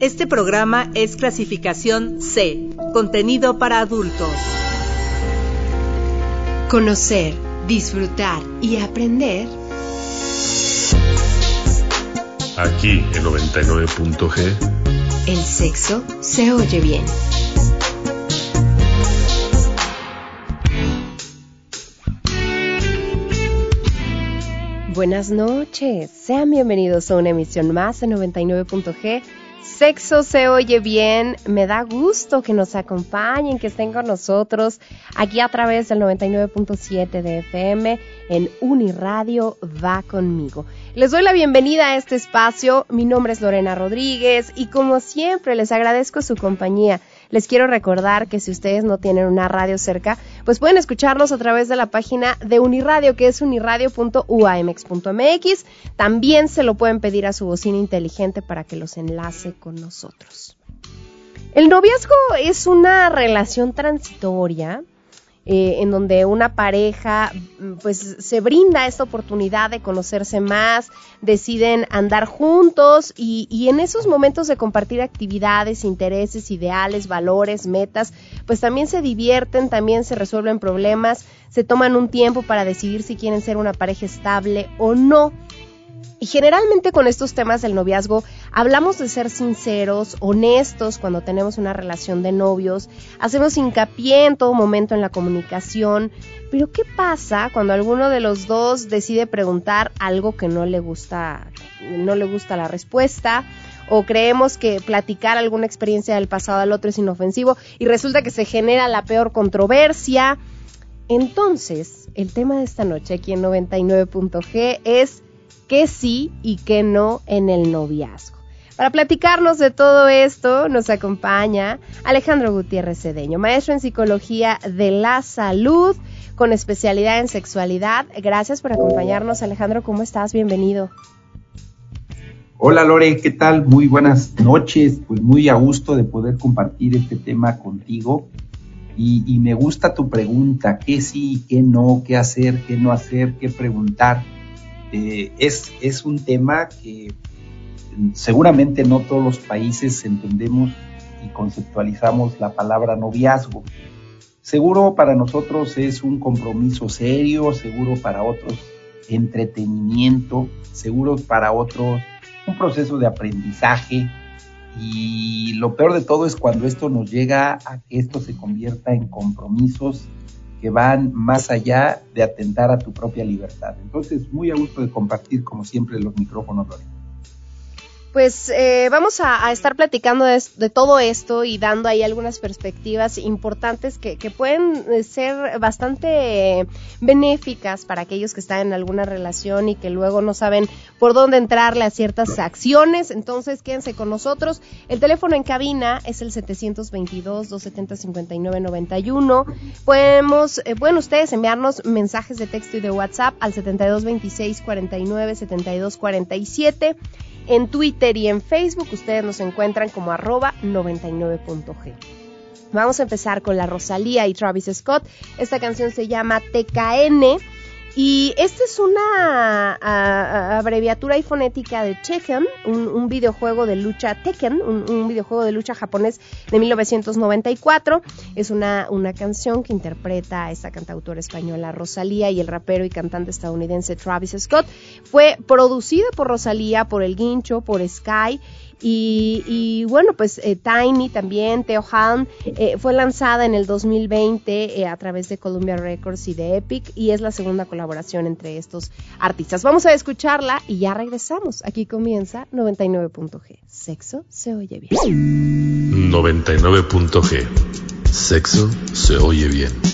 Este programa es clasificación C, contenido para adultos. Conocer, disfrutar y aprender. Aquí en 99.g. El sexo se oye bien. Buenas noches, sean bienvenidos a una emisión más de 99.g Sexo se oye bien, me da gusto que nos acompañen, que estén con nosotros aquí a través del 99.7 de FM en Uniradio Va conmigo. Les doy la bienvenida a este espacio, mi nombre es Lorena Rodríguez y como siempre les agradezco su compañía. Les quiero recordar que si ustedes no tienen una radio cerca, pues pueden escucharnos a través de la página de Uniradio, que es uniradio.uamx.mx. También se lo pueden pedir a su bocina inteligente para que los enlace con nosotros. El noviazgo es una relación transitoria eh, en donde una pareja mm, pues se brinda esta oportunidad de conocerse más, deciden andar juntos y, y, en esos momentos de compartir actividades, intereses, ideales, valores, metas, pues también se divierten, también se resuelven problemas, se toman un tiempo para decidir si quieren ser una pareja estable o no. Y generalmente con estos temas del noviazgo hablamos de ser sinceros, honestos cuando tenemos una relación de novios, hacemos hincapié en todo momento en la comunicación, pero ¿qué pasa cuando alguno de los dos decide preguntar algo que no le gusta, no le gusta la respuesta? o creemos que platicar alguna experiencia del pasado al otro es inofensivo y resulta que se genera la peor controversia. Entonces, el tema de esta noche aquí en 99.g es qué sí y qué no en el noviazgo. Para platicarnos de todo esto nos acompaña Alejandro Gutiérrez Cedeño, maestro en psicología de la salud con especialidad en sexualidad. Gracias por acompañarnos, Alejandro. ¿Cómo estás? Bienvenido. Hola Lore, ¿qué tal? Muy buenas noches. Pues muy a gusto de poder compartir este tema contigo. Y, me gusta tu pregunta, qué sí, qué no, qué hacer, qué no hacer, qué preguntar eh, es, es un tema que seguramente no todos los países entendemos y conceptualizamos la palabra noviazgo. Seguro para nosotros es un compromiso serio, seguro para otros entretenimiento, seguro para otros un proceso de aprendizaje y lo peor de todo es cuando esto nos llega a que esto se convierta en compromisos que van más allá de atentar a tu propia libertad. Entonces, muy a gusto de compartir, como siempre, los micrófonos, pues eh, vamos a, estar platicando de, todo esto y dando ahí algunas perspectivas importantes que, pueden eh, ser bastante benéficas para aquellos que están en alguna relación y que luego no saben por dónde entrarle a ciertas acciones. Entonces, quédense con nosotros. El teléfono en cabina es el 722-270-5991. Podemos, eh, pueden ustedes enviarnos mensajes de texto y de WhatsApp al 7226 49 72 47 en Twitter y en Facebook ustedes nos encuentran como arroba 99.g. Vamos a empezar con la Rosalía y Travis Scott. Esta canción se llama TKN y esta es una abreviatura y fonética de Tekken, un, videojuego de lucha Tekken, un, videojuego de lucha japonés de 1994. Es una, una canción que interpreta a esta cantautora española Rosalía y el rapero y cantante estadounidense Travis Scott. Fue producida por Rosalía, por El Guincho, por Sky y, bueno, pues eh, Tiny también, Theo Han, eh, fue lanzada en el 2020 eh, a través de Columbia Records y de Epic y es la segunda colaboración entre estos artistas. Vamos a escucharla y ya regresamos. Aquí comienza 99.g. Sexo se oye bien. 99.g. Sexo se oye bien.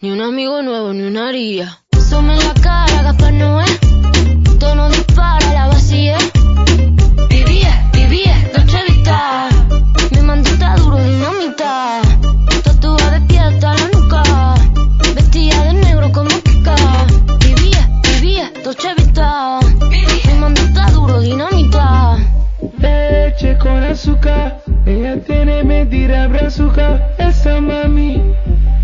Ni un amigo nuevo, ni una haría. Sume en la cara, Gaspar no es. Tono dispara, la vacía. Vivía, vivía, noche vista. Mi mandita duro, dinamita. Tatuada de pie hasta la nuca. Vestida de negro como pica. Vivía, vivía, noche vista. Mi mandita duro, dinamita. Leche con azúcar. Ella tiene medida brazuca. Esa mami.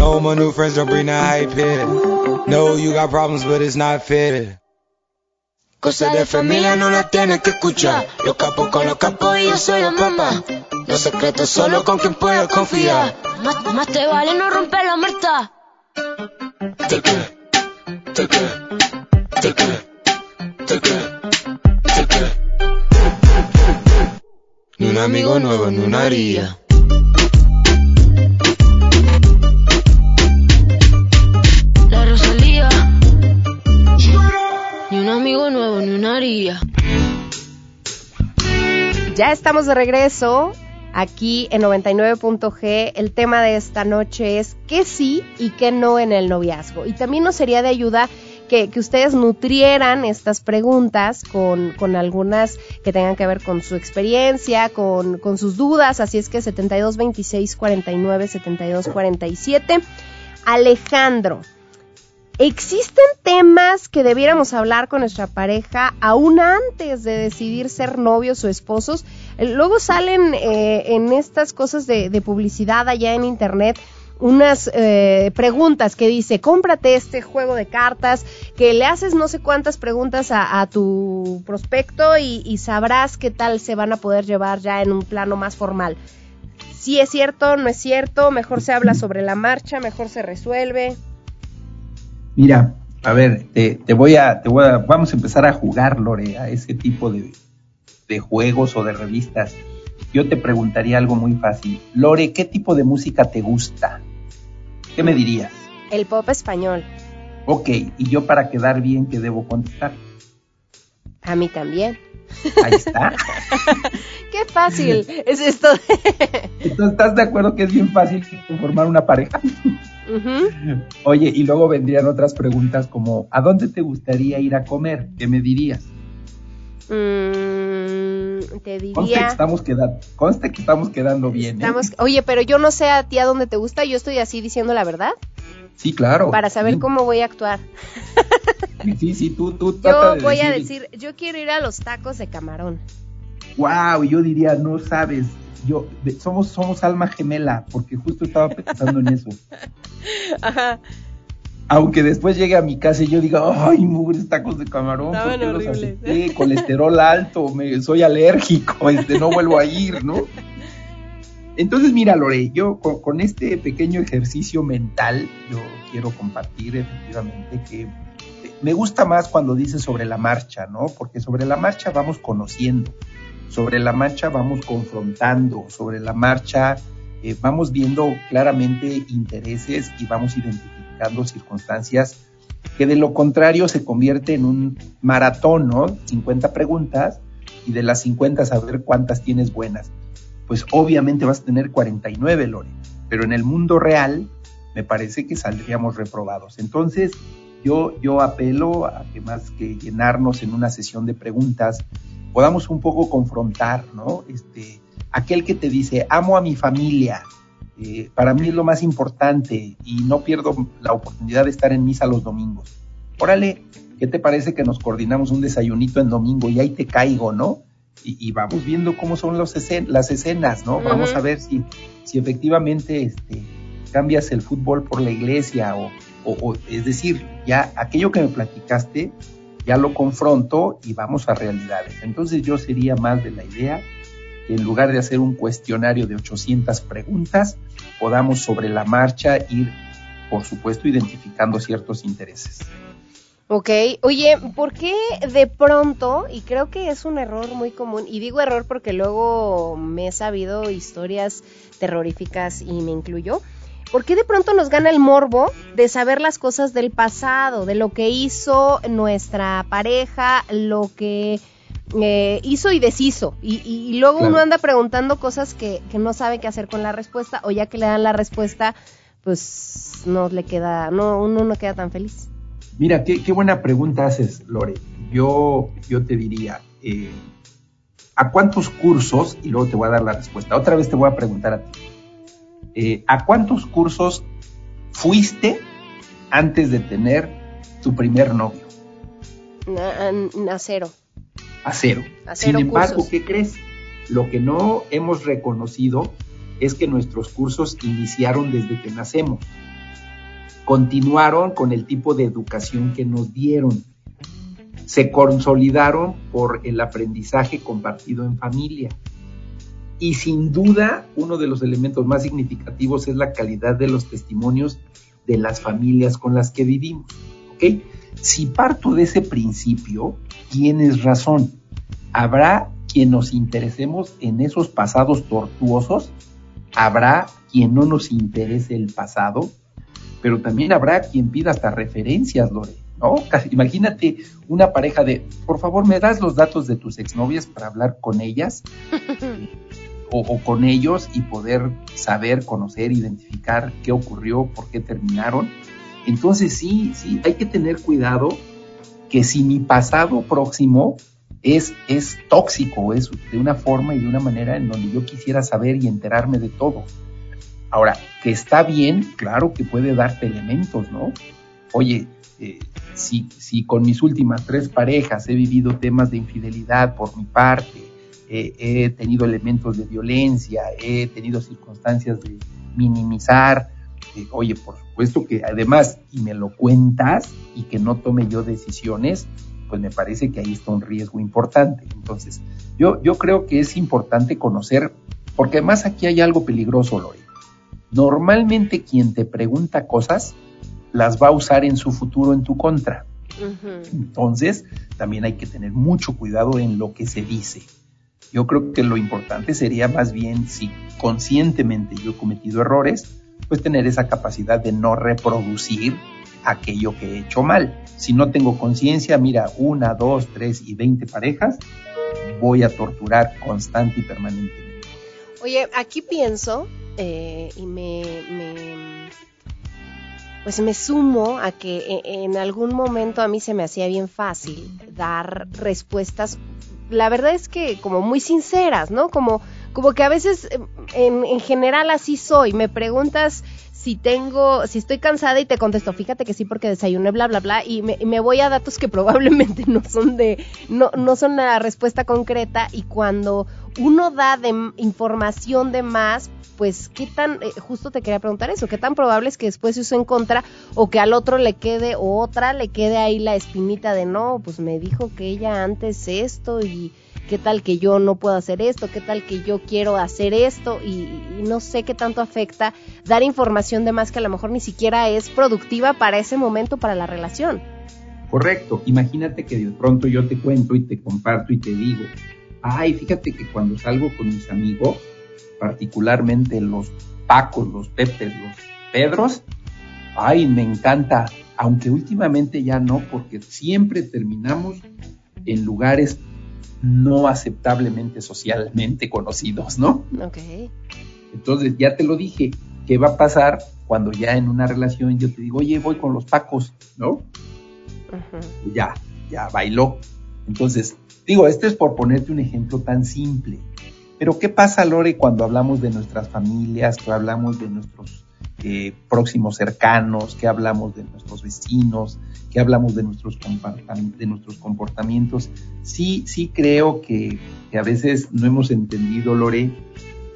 No, my new friends don't bring the hype here. No, you got problems, but it's not fair. Cosa de familia no la tienes que escuchar. Los capos con los capos y yo soy la mamá. Los secretos solo con quien puedo confiar. Más, más te vale no romper la muerta. Ni un amigo nuevo, ni una haría. Nuevo, ni una. Ya estamos de regreso aquí en 99.g. El tema de esta noche es qué sí y qué no en el noviazgo. Y también nos sería de ayuda que, ustedes nutrieran estas preguntas con, con, algunas que tengan que ver con su experiencia, con, con sus dudas. Así es que 72 26 49 72 47. Alejandro. ¿Existen temas que debiéramos hablar con nuestra pareja aún antes de decidir ser novios o esposos? Luego salen eh, en estas cosas de, de, publicidad allá en internet unas eh, preguntas que dice, cómprate este juego de cartas, que le haces no sé cuántas preguntas a, a tu prospecto y, y sabrás qué tal se van a poder llevar ya en un plano más formal. Si es cierto, no es cierto, mejor se habla sobre la marcha, mejor se resuelve. Mira, a ver, te, te, voy a, te voy a, vamos a empezar a jugar, Lore, a ese tipo de, de juegos o de revistas. Yo te preguntaría algo muy fácil. Lore, ¿qué tipo de música te gusta? ¿Qué me dirías? El pop español. Ok, y yo para quedar bien, ¿qué debo contestar? A mí también. Ahí está. Qué fácil es esto. Entonces, ¿estás de acuerdo que es bien fácil formar una pareja? Uh -huh. Oye, y luego vendrían otras preguntas como, ¿a dónde te gustaría ir a comer? ¿Qué me dirías? Mm, te diría... Conste que estamos quedando, conste que estamos quedando bien. Estamos... ¿eh? Oye, pero yo no sé a ti a dónde te gusta, yo estoy así diciendo la verdad. Sí, claro. Para saber sí. cómo voy a actuar. Sí, sí, tú, tú Yo de voy decir... a decir, yo quiero ir a los tacos de camarón. Wow, yo diría, no sabes, yo de, somos somos alma gemela, porque justo estaba pensando en eso. Ajá. Aunque después llegue a mi casa y yo diga, ay, mugres tacos de camarón, Estaban porque los horribles. acepté? colesterol alto, me, soy alérgico, este, no vuelvo a ir, ¿no? Entonces, mira, Lore, yo con, con, este pequeño ejercicio mental, yo quiero compartir efectivamente que me gusta más cuando dices sobre la marcha, ¿no? Porque sobre la marcha vamos conociendo, sobre la marcha vamos confrontando, sobre la marcha eh, vamos viendo claramente intereses y vamos identificando circunstancias que de lo contrario se convierte en un maratón, ¿no? 50 preguntas y de las 50 saber cuántas tienes buenas. Pues obviamente vas a tener 49, Lore, pero en el mundo real me parece que saldríamos reprobados. Entonces, yo, yo apelo a que más que llenarnos en una sesión de preguntas, podamos un poco confrontar, ¿no? Este, aquel que te dice, amo a mi familia, eh, para mí es lo más importante y no pierdo la oportunidad de estar en misa los domingos. Órale, ¿qué te parece que nos coordinamos un desayunito en domingo y ahí te caigo, ¿no? Y, y vamos viendo cómo son los escen las escenas, ¿no? Uh -huh. Vamos a ver si, si efectivamente este, cambias el fútbol por la iglesia o, o, o, es decir, ya aquello que me platicaste, ya lo confronto y vamos a realidades. Entonces yo sería más de la idea que en lugar de hacer un cuestionario de 800 preguntas, podamos sobre la marcha ir, por supuesto, identificando ciertos intereses. Ok, oye, ¿por qué de pronto, y creo que es un error muy común, y digo error porque luego me he sabido historias terroríficas y me incluyo, ¿Por qué de pronto nos gana el morbo de saber las cosas del pasado, de lo que hizo nuestra pareja, lo que eh, hizo y deshizo. Y, luego Claro. uno anda preguntando cosas que, que no sabe qué hacer con la respuesta, o ya que le dan la respuesta, pues no le queda, no, uno no queda tan feliz. Mira, qué, qué buena pregunta haces, Lore. Yo, yo te diría, eh, ¿a cuántos cursos? Y luego te voy a dar la respuesta. Otra vez te voy a preguntar a ti. Eh, ¿A cuántos cursos fuiste antes de tener tu primer novio? A, a cero. A cero. A Sin embargo, cursos. ¿qué crees? Lo que no hemos reconocido es que nuestros cursos iniciaron desde que nacemos. Continuaron con el tipo de educación que nos dieron. Se consolidaron por el aprendizaje compartido en familia. Y sin duda, uno de los elementos más significativos es la calidad de los testimonios de las familias con las que vivimos. ¿ok? Si parto de ese principio, tienes razón. Habrá quien nos interesemos en esos pasados tortuosos, habrá quien no nos interese el pasado, pero también habrá quien pida hasta referencias, Lore, ¿no? Imagínate una pareja de, por favor, ¿me das los datos de tus exnovias para hablar con ellas? o, con ellos y poder saber, conocer, identificar qué ocurrió, por qué terminaron. Entonces sí, sí, hay que tener cuidado que si mi pasado próximo es, es tóxico, es de una forma y de una manera en donde yo quisiera saber y enterarme de todo. Ahora, que está bien, claro que puede darte elementos, ¿no? Oye, eh, si, si con mis últimas tres parejas he vivido temas de infidelidad por mi parte, eh, he tenido elementos de violencia, he tenido circunstancias de minimizar, eh, oye, por supuesto que además, y me lo cuentas y que no tome yo decisiones, pues me parece que ahí está un riesgo importante. Entonces, yo, yo creo que es importante conocer, porque además aquí hay algo peligroso, Lore. Normalmente quien te pregunta cosas las va a usar en su futuro en tu contra. Entonces, también hay que tener mucho cuidado en lo que se dice. Yo creo que lo importante sería más bien si conscientemente yo he cometido errores, pues tener esa capacidad de no reproducir aquello que he hecho mal. Si no tengo conciencia, mira, una, dos, tres y veinte parejas, voy a torturar constante y permanentemente. Oye, aquí pienso eh, y me, me- pues me sumo a que e- en algún momento a mí se me hacía bien fácil dar respuestas, la verdad es que como muy sinceras, ¿no? Como, como que a veces eh, en, en general así soy, me preguntas si tengo, si estoy cansada y te contesto, fíjate que sí porque desayuné, bla, bla, bla, y me, me voy a datos que probablemente no son de, no, no son la respuesta concreta y cuando uno da de información de más, pues qué tan, eh, justo te quería preguntar eso, qué tan probable es que después se use en contra o que al otro le quede o otra le quede ahí la espinita de no, pues me dijo que ella antes esto y qué tal que yo no puedo hacer esto, qué tal que yo quiero hacer esto y, no sé qué tanto afecta dar información de más que a lo mejor ni siquiera es productiva para ese momento, para la relación. Correcto. Imagínate que de pronto yo te cuento y te comparto y te digo, ay, fíjate que cuando salgo con mis amigos, particularmente los Pacos, los Pepes, los Pedros, ay, me encanta, aunque últimamente ya no, porque siempre terminamos en lugares no aceptablemente socialmente conocidos, ¿no? Ok. Entonces, ya te lo dije, ¿qué va a pasar cuando ya en una relación yo te digo, oye, voy con los Pacos, ¿no? Ya, ya bailó. Entonces, digo, este es por ponerte un ejemplo tan simple. Pero ¿qué pasa, Lore, cuando hablamos de nuestras familias, que hablamos de nuestros próximos cercanos, que hablamos de nuestros vecinos, que hablamos de nuestros, comportamientos? Sí, sí creo que, a veces no hemos entendido, Lore,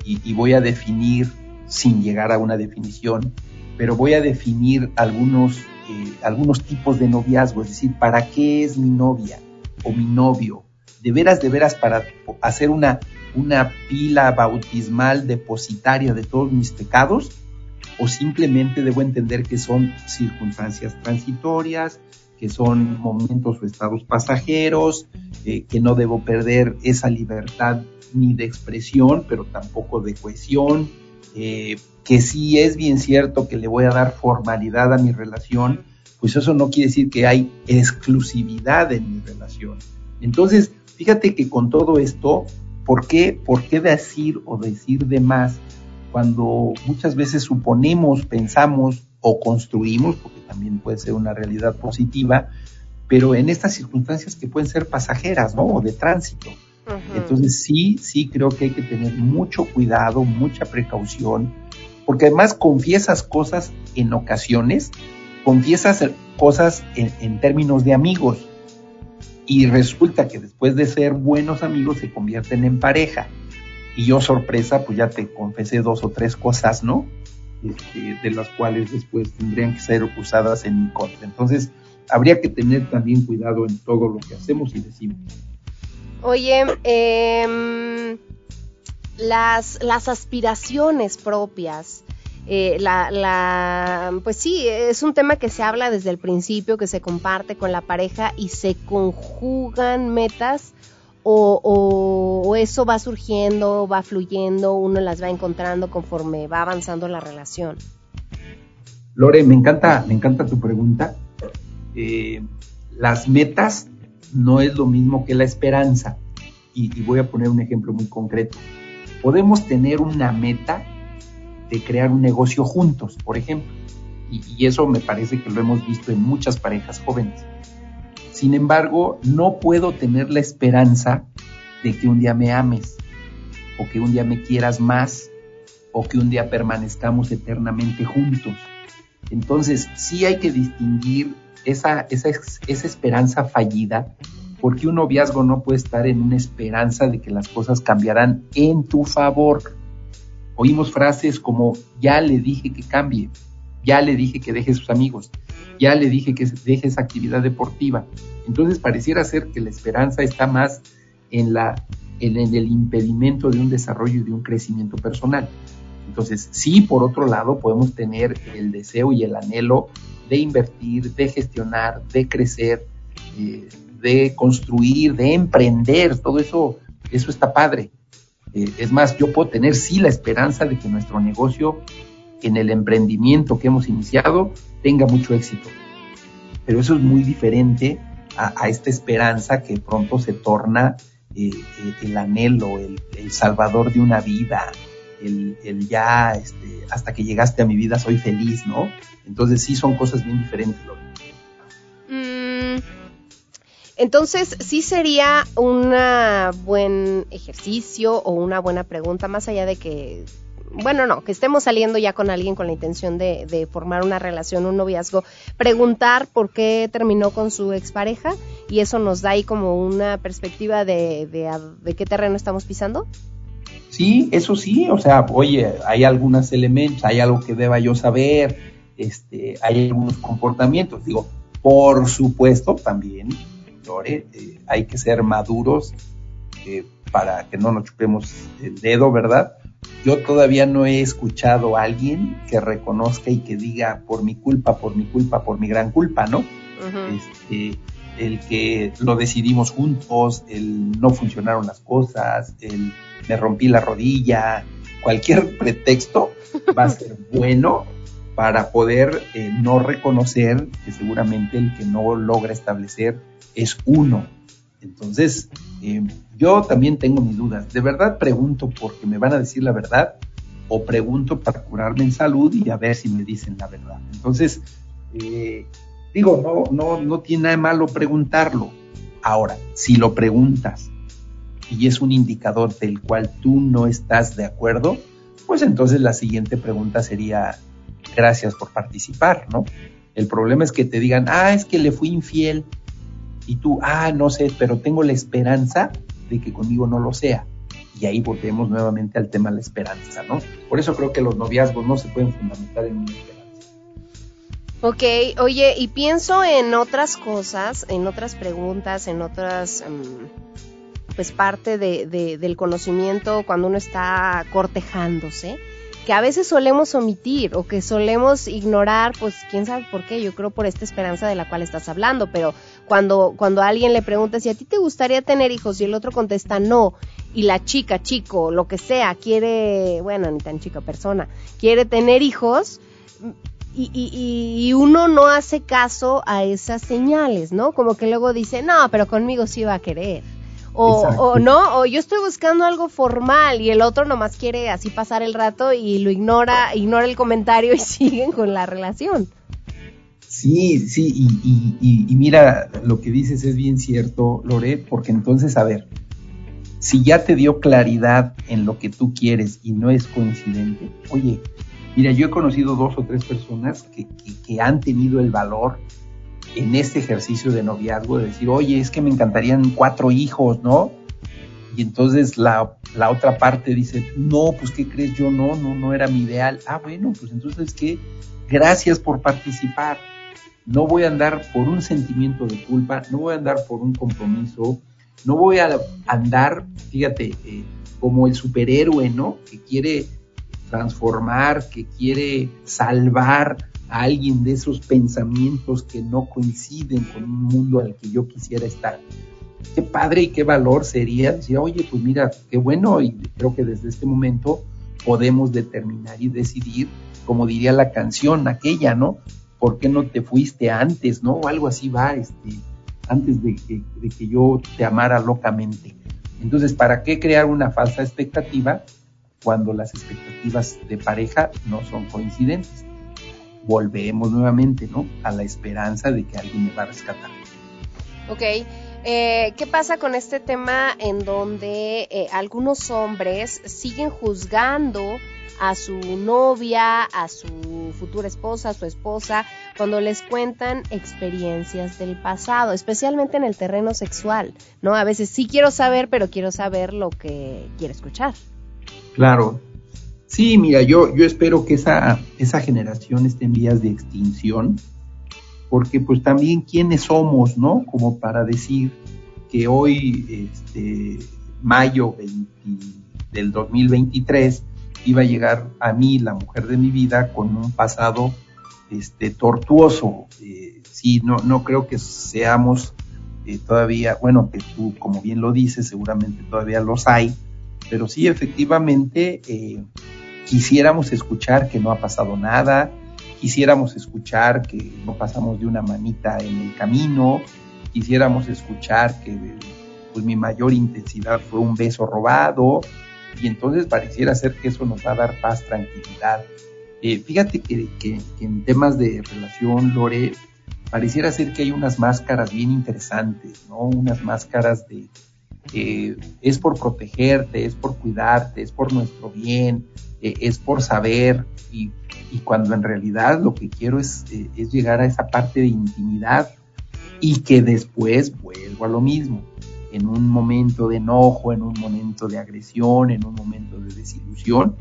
y, y voy a definir, sin llegar a una definición, pero voy a definir algunos, eh, algunos tipos de noviazgo, es decir, ¿para qué es mi novia o mi novio? De veras, de veras, para hacer una, una pila bautismal depositaria de todos mis pecados, o simplemente debo entender que son circunstancias transitorias, que son momentos o estados pasajeros, eh, que no debo perder esa libertad ni de expresión, pero tampoco de cohesión, eh, que sí es bien cierto que le voy a dar formalidad a mi relación, pues eso no quiere decir que hay exclusividad en mi relación. Entonces, Fíjate que con todo esto, ¿por qué, ¿por qué decir o decir de más cuando muchas veces suponemos, pensamos o construimos, porque también puede ser una realidad positiva, pero en estas circunstancias que pueden ser pasajeras, ¿no? O de tránsito. Entonces sí, sí creo que hay que tener mucho cuidado, mucha precaución, porque además confiesas cosas en ocasiones, confiesas cosas en, en términos de amigos, y resulta que después de ser buenos amigos se convierten en pareja. Y yo sorpresa, pues ya te confesé dos o tres cosas, ¿no? Este, de las cuales después tendrían que ser usadas en mi contra. Entonces, habría que tener también cuidado en todo lo que hacemos y decimos. Oye, em, las, las aspiraciones propias, eh, la, la, pues sí, es un tema que se habla desde el principio, que se comparte con la pareja y se conjugan metas o, eso va surgiendo, va fluyendo, uno las va encontrando conforme va avanzando la relación. Lore, me encanta, me encanta tu pregunta. Eh, las metas no es lo mismo que la esperanza. Y, y voy a poner un ejemplo muy concreto. Podemos tener una meta de crear un negocio juntos, por ejemplo. Y, y, eso me parece que lo hemos visto en muchas parejas jóvenes. Sin embargo, no puedo tener la esperanza de que un día me ames, o que un día me quieras más, o que un día permanezcamos eternamente juntos. Entonces, sí hay que distinguir esa, esa, esperanza fallida, porque un noviazgo no puede estar en una esperanza de que las cosas cambiarán en tu favor Oímos frases como, ya le dije que cambie, ya le dije que deje sus amigos, ya le dije que deje esa actividad deportiva. Entonces pareciera ser que la esperanza está más en, la, en, el impedimento de un desarrollo y de un crecimiento personal. Entonces, sí, por otro lado, podemos tener el deseo y el anhelo de invertir, de gestionar, de crecer, eh, de construir, de emprender, todo eso, eso está padre. Eh, es más, yo puedo tener sí la esperanza de que nuestro negocio en el emprendimiento que hemos iniciado tenga mucho éxito. Pero eso es muy diferente a, esta esperanza que pronto se torna eh, eh, el anhelo, el, salvador de una vida, el, ya este, hasta que llegaste a mi vida soy feliz, ¿no? Entonces sí son cosas bien diferentes. Entonces, sí sería un buen ejercicio o una buena pregunta, más allá de que, bueno, no, que estemos saliendo ya con alguien con la intención de, formar una relación, un noviazgo, preguntar por qué terminó con su expareja y eso nos da ahí como una perspectiva de, de, qué terreno estamos pisando. Sí, eso sí, o sea, oye, hay algunos elementos, hay algo que deba yo saber, este, hay algunos comportamientos, digo, por supuesto también eh, hay que ser maduros eh, para que no nos chupemos el dedo, ¿verdad? Yo todavía no he escuchado a alguien que reconozca y que diga por mi culpa, por mi culpa, por mi gran culpa, ¿no? este, el que lo decidimos juntos, el no funcionaron las cosas, el me rompí la rodilla, cualquier pretexto va a ser bueno para poder eh, no reconocer que seguramente el que no logra establecer es uno. Entonces, eh, yo también tengo mis dudas. ¿De verdad pregunto porque me van a decir la verdad? ¿O pregunto para curarme en salud y a ver si me dicen la verdad? Entonces, eh, digo, no, no, no tiene nada malo preguntarlo. Ahora, si lo preguntas y es un indicador del cual tú no estás de acuerdo, pues entonces la siguiente pregunta sería, gracias por participar, ¿no? El problema es que te digan, ah, es que le fui infiel y tú, ah, no sé, pero tengo la esperanza de que conmigo no lo sea. Y ahí volvemos nuevamente al tema de la esperanza, ¿no? Por eso creo que los noviazgos no se pueden fundamentar en una esperanza. Ok, oye, y pienso en otras cosas, en otras preguntas, en otras, em, pues parte de, del conocimiento cuando uno está cortejándose que a veces solemos omitir o que solemos ignorar, pues quién sabe por qué, yo creo por esta esperanza de la cual estás hablando, pero cuando, cuando alguien le pregunta si a ti te gustaría tener hijos y el otro contesta no, y la chica, chico, lo que sea, quiere, bueno, ni tan chica persona, quiere tener hijos, y, y, y, uno no hace caso a esas señales, ¿no? Como que luego dice, no, pero conmigo sí va a querer O, o no, o yo estoy buscando algo formal y el otro nomás quiere así pasar el rato y lo ignora, ignora el comentario y siguen con la relación. Sí, sí, y, y- y- y mira, lo que dices es bien cierto, Lore, porque entonces, a ver, si ya te dio claridad en lo que tú quieres y no es coincidente, oye, mira, yo he conocido dos o tres personas que, que- que han tenido el valor en este ejercicio de noviazgo de decir, oye, es que me encantarían cuatro hijos, ¿no? Y entonces la, la otra parte dice, no, pues ¿qué crees? Yo no, no, no era mi ideal. Ah, bueno, pues entonces ¿qué? Gracias por participar. No voy a andar por un sentimiento de culpa, no voy a andar por un compromiso, no voy a andar, fíjate, eh, como el superhéroe, ¿no? Que quiere transformar, que quiere salvar a alguien de esos pensamientos que no coinciden con un mundo al que yo quisiera estar. Qué padre y qué valor sería decir, oye, pues mira, qué bueno, y creo que desde este momento podemos determinar y decidir, como diría la canción aquella, ¿no? ¿Por qué no te fuiste antes, no? O algo así va, este, antes de que, de que yo te amara locamente. Entonces, ¿para qué crear una falsa expectativa cuando las expectativas de pareja no son coincidentes? Volvemos nuevamente, ¿no? A la esperanza de que alguien me va a rescatar. Ok. Eh, ¿Qué pasa con este tema en donde eh, algunos hombres siguen juzgando a su novia, a su futura esposa, a su esposa, cuando les cuentan experiencias del pasado, especialmente en el terreno sexual, ¿no? A veces sí quiero saber, pero quiero saber lo que quiero escuchar. Claro. Sí, mira, yo, yo espero que esa, esa generación esté en vías de extinción, porque pues también quiénes somos, ¿no? Como para decir que hoy, este, mayo 20 del 2023, iba a llegar a mí, la mujer de mi vida, con un pasado este, tortuoso. Eh, sí, no, no creo que seamos eh, todavía, bueno, que tú, como bien lo dices, seguramente todavía los hay, pero sí, efectivamente, eh, quisiéramos escuchar que no ha pasado nada, quisiéramos escuchar que no pasamos de una manita en el camino, quisiéramos escuchar que pues mi mayor intensidad fue un beso robado, y entonces pareciera ser que eso nos va a dar paz, tranquilidad. Eh, fíjate que, en temas de relación, Lore, pareciera ser que hay unas máscaras bien interesantes, ¿no? Unas máscaras de eh, es por protegerte, es por cuidarte, es por nuestro bien, eh, es por saber, y, cuando en realidad lo que quiero es, eh, es llegar a esa parte de intimidad y que después vuelvo a lo mismo en un momento de enojo, en un momento de agresión, en un momento de desilusión,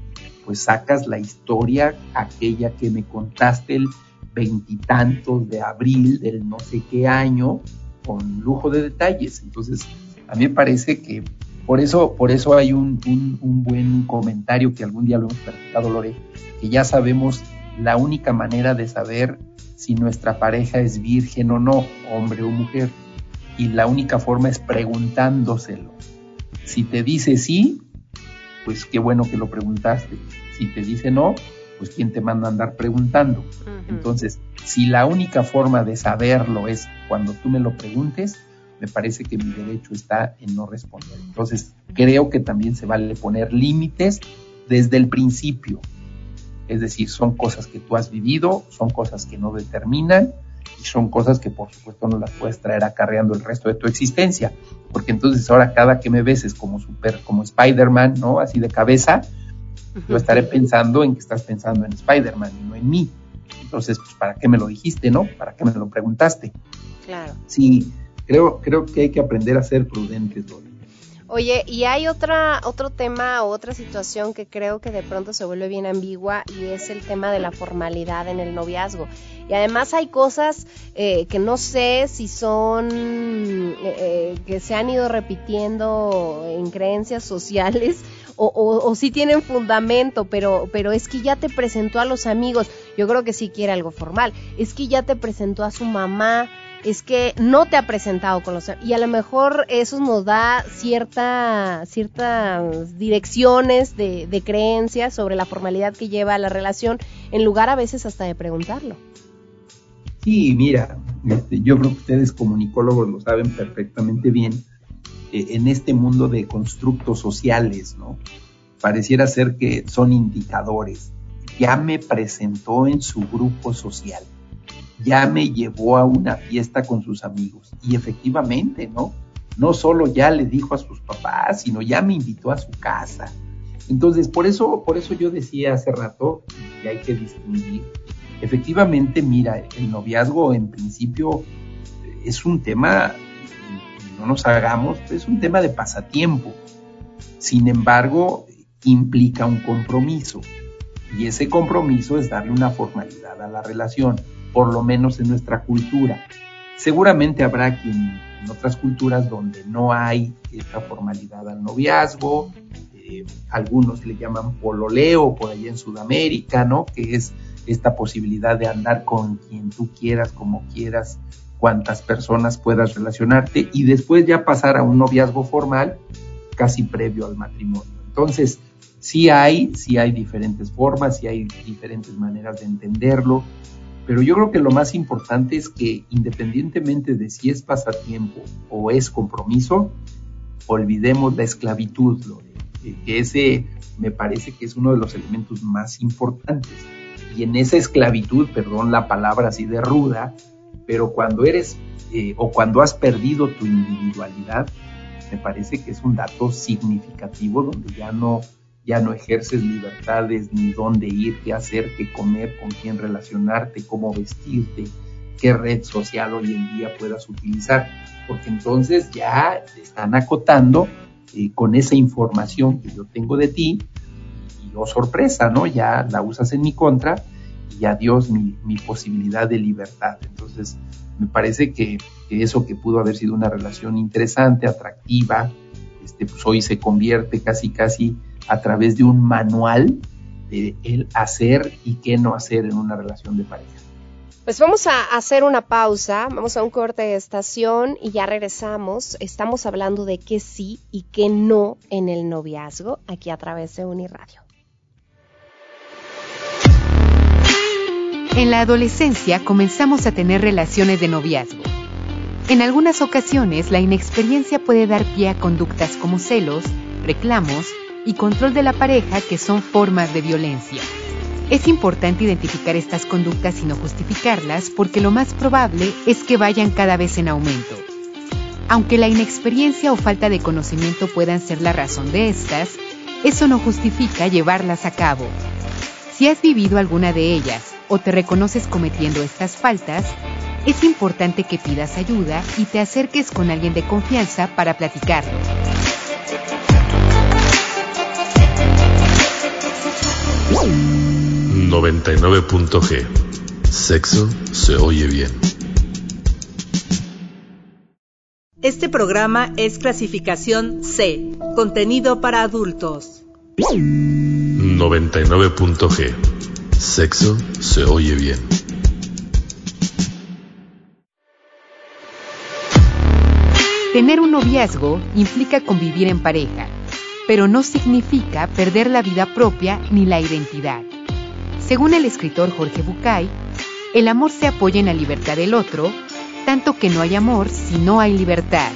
pues sacas la historia, aquella que me contaste el veintitantos de abril del no sé qué año, con lujo de detalles. Entonces, a mí me parece que por eso, por eso hay un, un, un buen comentario que algún día lo hemos platicado, Lore, que ya sabemos la única manera de saber si nuestra pareja es virgen o no, hombre o mujer y la única forma es preguntándoselo. Si te dice sí, pues qué bueno que lo preguntaste. Si te dice no, pues quién te manda a andar preguntando. Uh -huh. Entonces, si la única forma de saberlo es cuando tú me lo preguntes, me parece que mi derecho está en no responder. Entonces, creo que también se vale poner límites desde el principio. Es decir, son cosas que tú has vivido, son cosas que no determinan, y son cosas que por supuesto no las puedes traer acarreando el resto de tu existencia, porque entonces ahora cada que me beses como super, como Spider-Man, ¿no? Así de cabeza, uh -huh. yo estaré pensando en que estás pensando en Spider-Man y no en mí. Entonces, pues, ¿para qué me lo dijiste, no? ¿Para qué me lo preguntaste? Claro. Sí, creo, creo que hay que aprender a ser prudentes, Lore. Oye, y hay otra, otro tema otra situación que creo que de pronto se vuelve bien ambigua y es el tema de la formalidad en el noviazgo. Y además hay cosas eh, que no sé si son, eh, eh, que se han ido repitiendo en creencias sociales o, o, o si tienen fundamento, pero, pero es que ya te presentó a los amigos. Yo creo que sí quiere algo formal. Es que ya te presentó a su mamá es que no te ha presentado con los y a lo mejor eso nos da cierta, ciertas direcciones de, de creencias sobre la formalidad que lleva la relación en lugar a veces hasta de preguntarlo. Sí, mira, este, yo creo que ustedes comunicólogos lo saben perfectamente bien. eh, en este mundo de constructos sociales, ¿no? Pareciera ser que son indicadores. Ya me presentó en su grupo social, ya me llevó a una fiesta con sus amigos y efectivamente, ¿no? No solo ya le dijo a sus papás, sino ya me invitó a su casa. Entonces, por eso, por eso yo decía hace rato que hay que distinguir. Efectivamente, mira, el noviazgo en principio es un tema no nos hagamos, es un tema de pasatiempo. Sin embargo, implica un compromiso. Y ese compromiso es darle una formalidad a la relación, por lo menos en nuestra cultura. Seguramente habrá quien en otras culturas donde no hay esta formalidad al noviazgo, eh, algunos le llaman pololeo por allá en Sudamérica, ¿no? Que es esta posibilidad de andar con quien tú quieras, como quieras, cuantas personas puedas relacionarte y después ya pasar a un noviazgo formal casi previo al matrimonio. Entonces, sí hay, sí hay diferentes formas, sí hay diferentes maneras de entenderlo, pero yo creo que lo más importante es que independientemente de si es pasatiempo o es compromiso, olvidemos la esclavitud, que ese me parece que es uno de los elementos más importantes. Y en esa esclavitud, perdón la palabra así de ruda, pero cuando eres eh, o cuando has perdido tu individualidad, me parece que es un dato significativo donde ya no, ya no ejerces libertades ni dónde ir, qué hacer, qué comer, con quién relacionarte, cómo vestirte, qué red social hoy en día puedas utilizar, porque entonces ya te están acotando eh, con esa información que yo tengo de ti y oh sorpresa, ¿no? Ya la usas en mi contra y adiós mi, mi posibilidad de libertad. Entonces, me parece que, eso que pudo haber sido una relación interesante, atractiva, este, pues hoy se convierte casi, casi a través de un manual de el hacer y qué no hacer en una relación de pareja. Pues vamos a hacer una pausa, vamos a un corte de estación y ya regresamos. Estamos hablando de qué sí y qué no en el noviazgo aquí a través de Uniradio. En la adolescencia comenzamos a tener relaciones de noviazgo. En algunas ocasiones la inexperiencia puede dar pie a conductas como celos, reclamos y control de la pareja que son formas de violencia. Es importante identificar estas conductas y no justificarlas porque lo más probable es que vayan cada vez en aumento. Aunque la inexperiencia o falta de conocimiento puedan ser la razón de estas, eso no justifica llevarlas a cabo. Si has vivido alguna de ellas o te reconoces cometiendo estas faltas, es importante que pidas ayuda y te acerques con alguien de confianza para platicarlo. ...99.g... Sexo se oye bien. Este programa es clasificación C, contenido para adultos. 99.g Sexo se oye bien. Tener un noviazgo implica convivir en pareja, pero no significa perder la vida propia ni la identidad. Según el escritor Jorge Bucay, el amor se apoya en la libertad del otro, tanto que no hay amor si no hay libertad.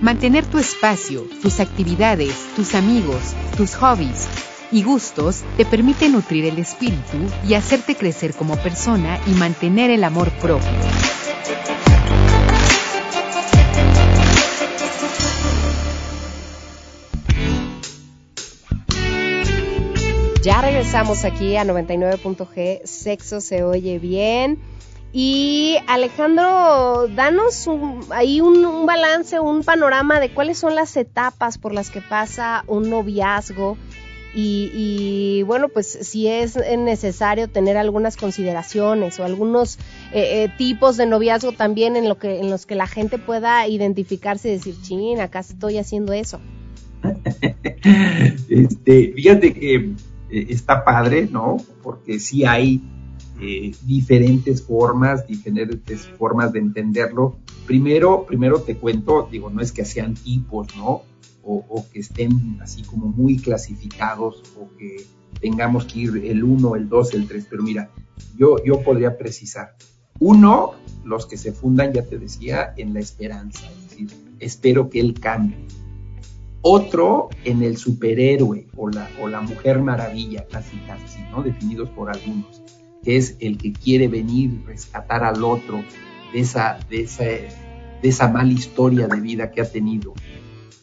Mantener tu espacio, tus actividades, tus amigos, tus hobbies, y gustos te permite nutrir el espíritu y hacerte crecer como persona y mantener el amor propio. Ya regresamos aquí a 99.g, sexo se oye bien. Y Alejandro, danos ahí un, un, balance, un panorama de cuáles son las etapas por las que pasa un noviazgo y, bueno, pues si es necesario tener algunas consideraciones o algunos eh, eh, tipos de noviazgo también en, lo que, en los que la gente pueda identificarse y decir, chin, acá estoy haciendo eso. este, fíjate que eh, está padre, ¿no? Porque sí hay diferentes formas, diferentes formas de entenderlo. Primero, primero te cuento, digo, no es que sean tipos, ¿no? o, que estén así como muy clasificados o que tengamos que ir el 1, el 2, el 3, pero mira, yo, yo podría precisar. Uno, los que se fundan, ya te decía, en la esperanza, es decir, espero que él cambie. Otro en el superhéroe o la, o la mujer maravilla, casi casi, ¿no? Definidos por algunos, que es el que quiere venir rescatar al otro de esa, de esa, de esa mala historia de vida que ha tenido.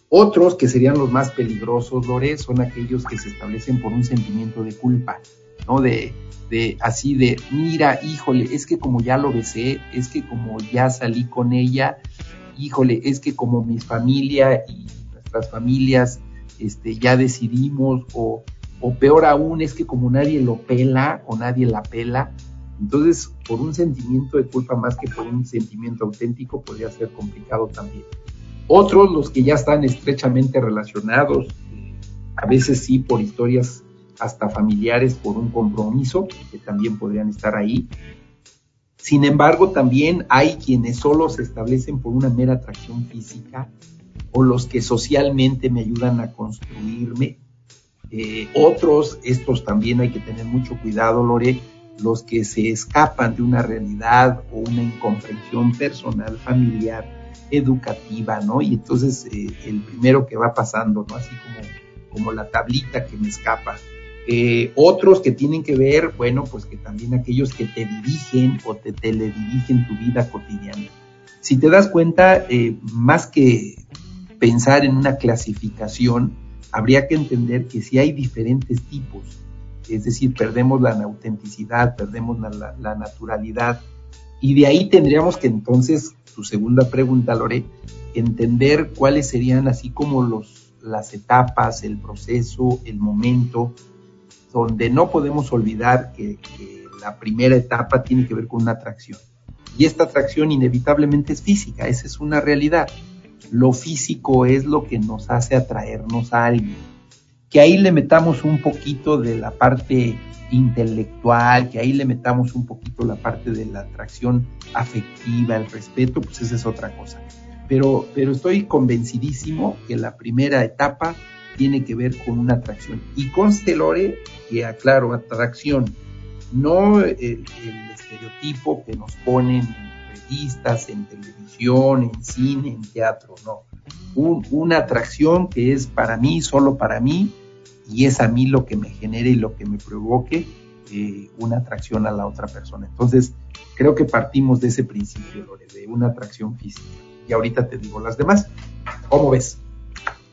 Otros que serían los más peligrosos, Lore, son aquellos que se establecen por un sentimiento de culpa, ¿no? De, de así de, mira, híjole, es que como ya lo besé, es que como ya salí con ella, híjole, es que como mi familia y nuestras familias este, ya decidimos, o, o peor aún, es que como nadie lo pela o nadie la pela, entonces por un sentimiento de culpa más que por un sentimiento auténtico podría ser complicado también. Otros, los que ya están estrechamente relacionados, a veces sí por historias hasta familiares, por un compromiso, que también podrían estar ahí. Sin embargo, también hay quienes solo se establecen por una mera atracción física o los que socialmente me ayudan a construirme. Eh, otros, estos también hay que tener mucho cuidado, Lore, los que se escapan de una realidad o una incomprensión personal, familiar, educativa, ¿no? Y entonces eh, el primero que va pasando, ¿no? Así como, como la tablita que me escapa. Eh, otros que tienen que ver, bueno, pues que también aquellos que te dirigen o te teledirigen tu vida cotidiana. Si te das cuenta, más que pensar en una clasificación, habría que entender que si hay diferentes tipos, es decir, perdemos la autenticidad, perdemos la, naturalidad, y de ahí tendríamos que entonces, tu segunda pregunta, Lore, entender cuáles serían así como los, las etapas, el proceso, el momento, donde no podemos olvidar que, la primera etapa tiene que ver con una atracción. Y esta atracción inevitablemente es física, esa es una realidad. Lo físico es lo que nos hace atraernos a alguien. Que ahí le metamos un poquito de la parte intelectual, que ahí le metamos un poquito la parte de la atracción afectiva, el respeto, pues esa es otra cosa. Pero, pero estoy convencidísimo que la primera etapa tiene que ver con una atracción. Y conste, Lore, que aclaro, atracción, no el, el estereotipo que nos ponen en revistas, en televisión, en cine, en teatro, no. Un, una atracción que es para mí, solo para mí, y es a mí lo que me genere y lo que me provoque eh, una atracción a la otra persona. Entonces, creo que partimos de ese principio, Lore, de una atracción física. Y ahorita te digo las demás. ¿Cómo ves?